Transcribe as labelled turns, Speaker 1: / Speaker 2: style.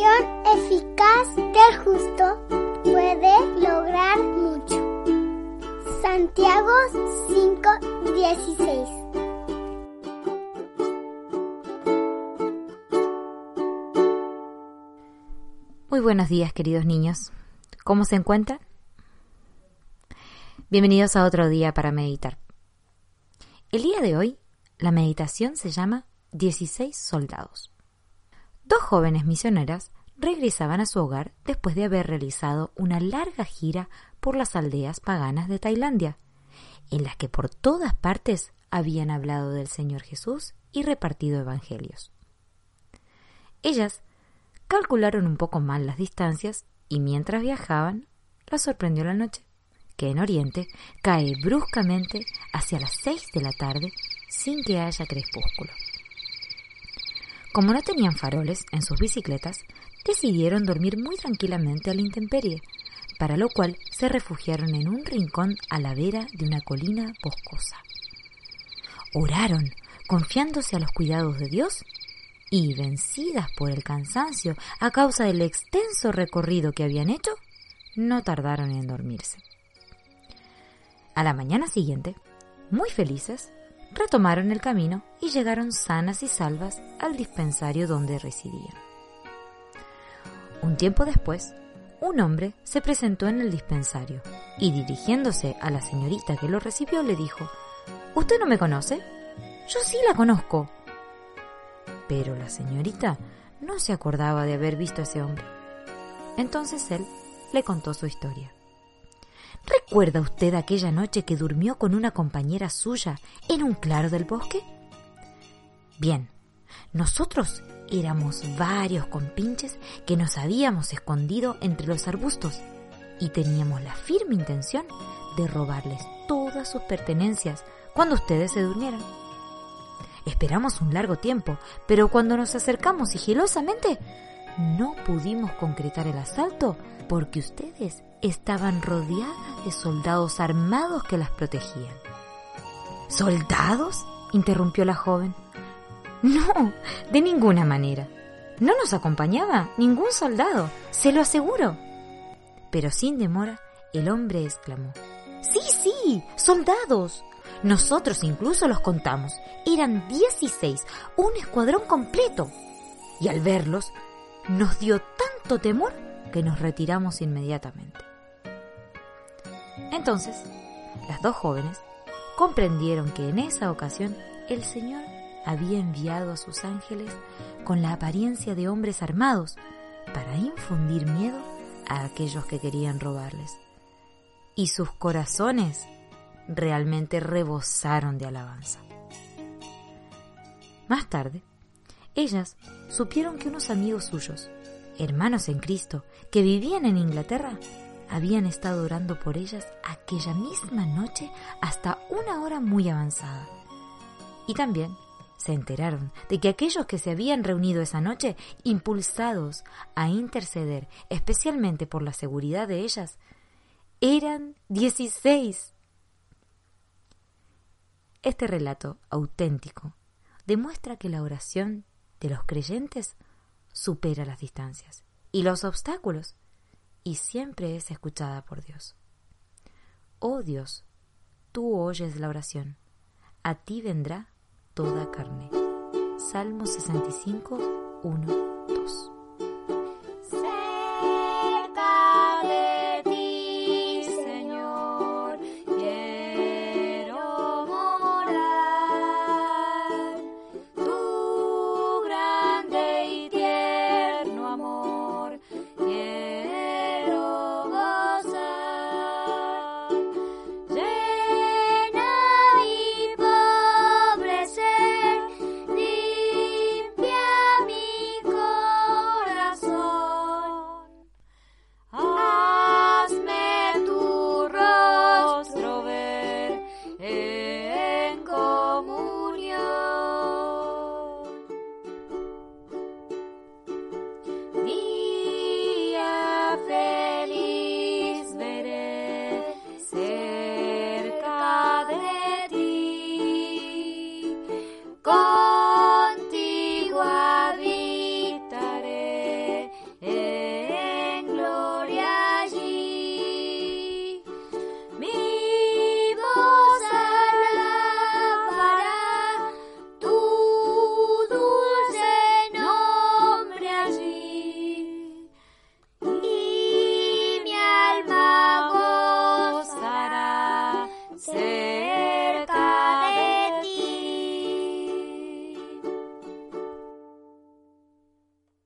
Speaker 1: oración eficaz del justo puede lograr mucho. Santiago 5:16
Speaker 2: Muy buenos días, queridos niños. ¿Cómo se encuentran? Bienvenidos a otro día para meditar. El día de hoy, la meditación se llama 16 soldados. Dos jóvenes misioneras regresaban a su hogar después de haber realizado una larga gira por las aldeas paganas de Tailandia, en las que por todas partes habían hablado del Señor Jesús y repartido evangelios. Ellas calcularon un poco mal las distancias y mientras viajaban, la sorprendió la noche, que en Oriente cae bruscamente hacia las seis de la tarde sin que haya crepúsculo. Como no tenían faroles en sus bicicletas, decidieron dormir muy tranquilamente a la intemperie, para lo cual se refugiaron en un rincón a la vera de una colina boscosa. Oraron, confiándose a los cuidados de Dios, y vencidas por el cansancio a causa del extenso recorrido que habían hecho, no tardaron en dormirse. A la mañana siguiente, muy felices, retomaron el camino y llegaron sanas y salvas al dispensario donde residían. Un tiempo después, un hombre se presentó en el dispensario y dirigiéndose a la señorita que lo recibió le dijo, ¿Usted no me conoce? Yo sí la conozco, pero la señorita no se acordaba de haber visto a ese hombre. Entonces él le contó su historia. ¿Recuerda usted aquella noche que durmió con una compañera suya en un claro del bosque? Bien, nosotros éramos varios compinches que nos habíamos escondido entre los arbustos y teníamos la firme intención de robarles todas sus pertenencias cuando ustedes se durmieran. Esperamos un largo tiempo, pero cuando nos acercamos sigilosamente, no pudimos concretar el asalto porque ustedes estaban rodeadas de soldados armados que las protegían. ¿Soldados? interrumpió la joven. No, de ninguna manera. No nos acompañaba ningún soldado, se lo aseguro. Pero sin demora, el hombre exclamó. Sí, sí, soldados. Nosotros incluso los contamos. Eran 16, un escuadrón completo. Y al verlos, nos dio tanto temor que nos retiramos inmediatamente. Entonces, las dos jóvenes comprendieron que en esa ocasión el Señor había enviado a sus ángeles con la apariencia de hombres armados para infundir miedo a aquellos que querían robarles. Y sus corazones realmente rebosaron de alabanza. Más tarde, ellas supieron que unos amigos suyos, hermanos en Cristo, que vivían en Inglaterra, habían estado orando por ellas aquella misma noche hasta una hora muy avanzada. Y también se enteraron de que aquellos que se habían reunido esa noche, impulsados a interceder especialmente por la seguridad de ellas, eran dieciséis. Este relato auténtico demuestra que la oración de los creyentes supera las distancias y los obstáculos y siempre es escuchada por Dios. Oh Dios, tú oyes la oración, a ti vendrá toda carne. Salmo 65, 1, 2.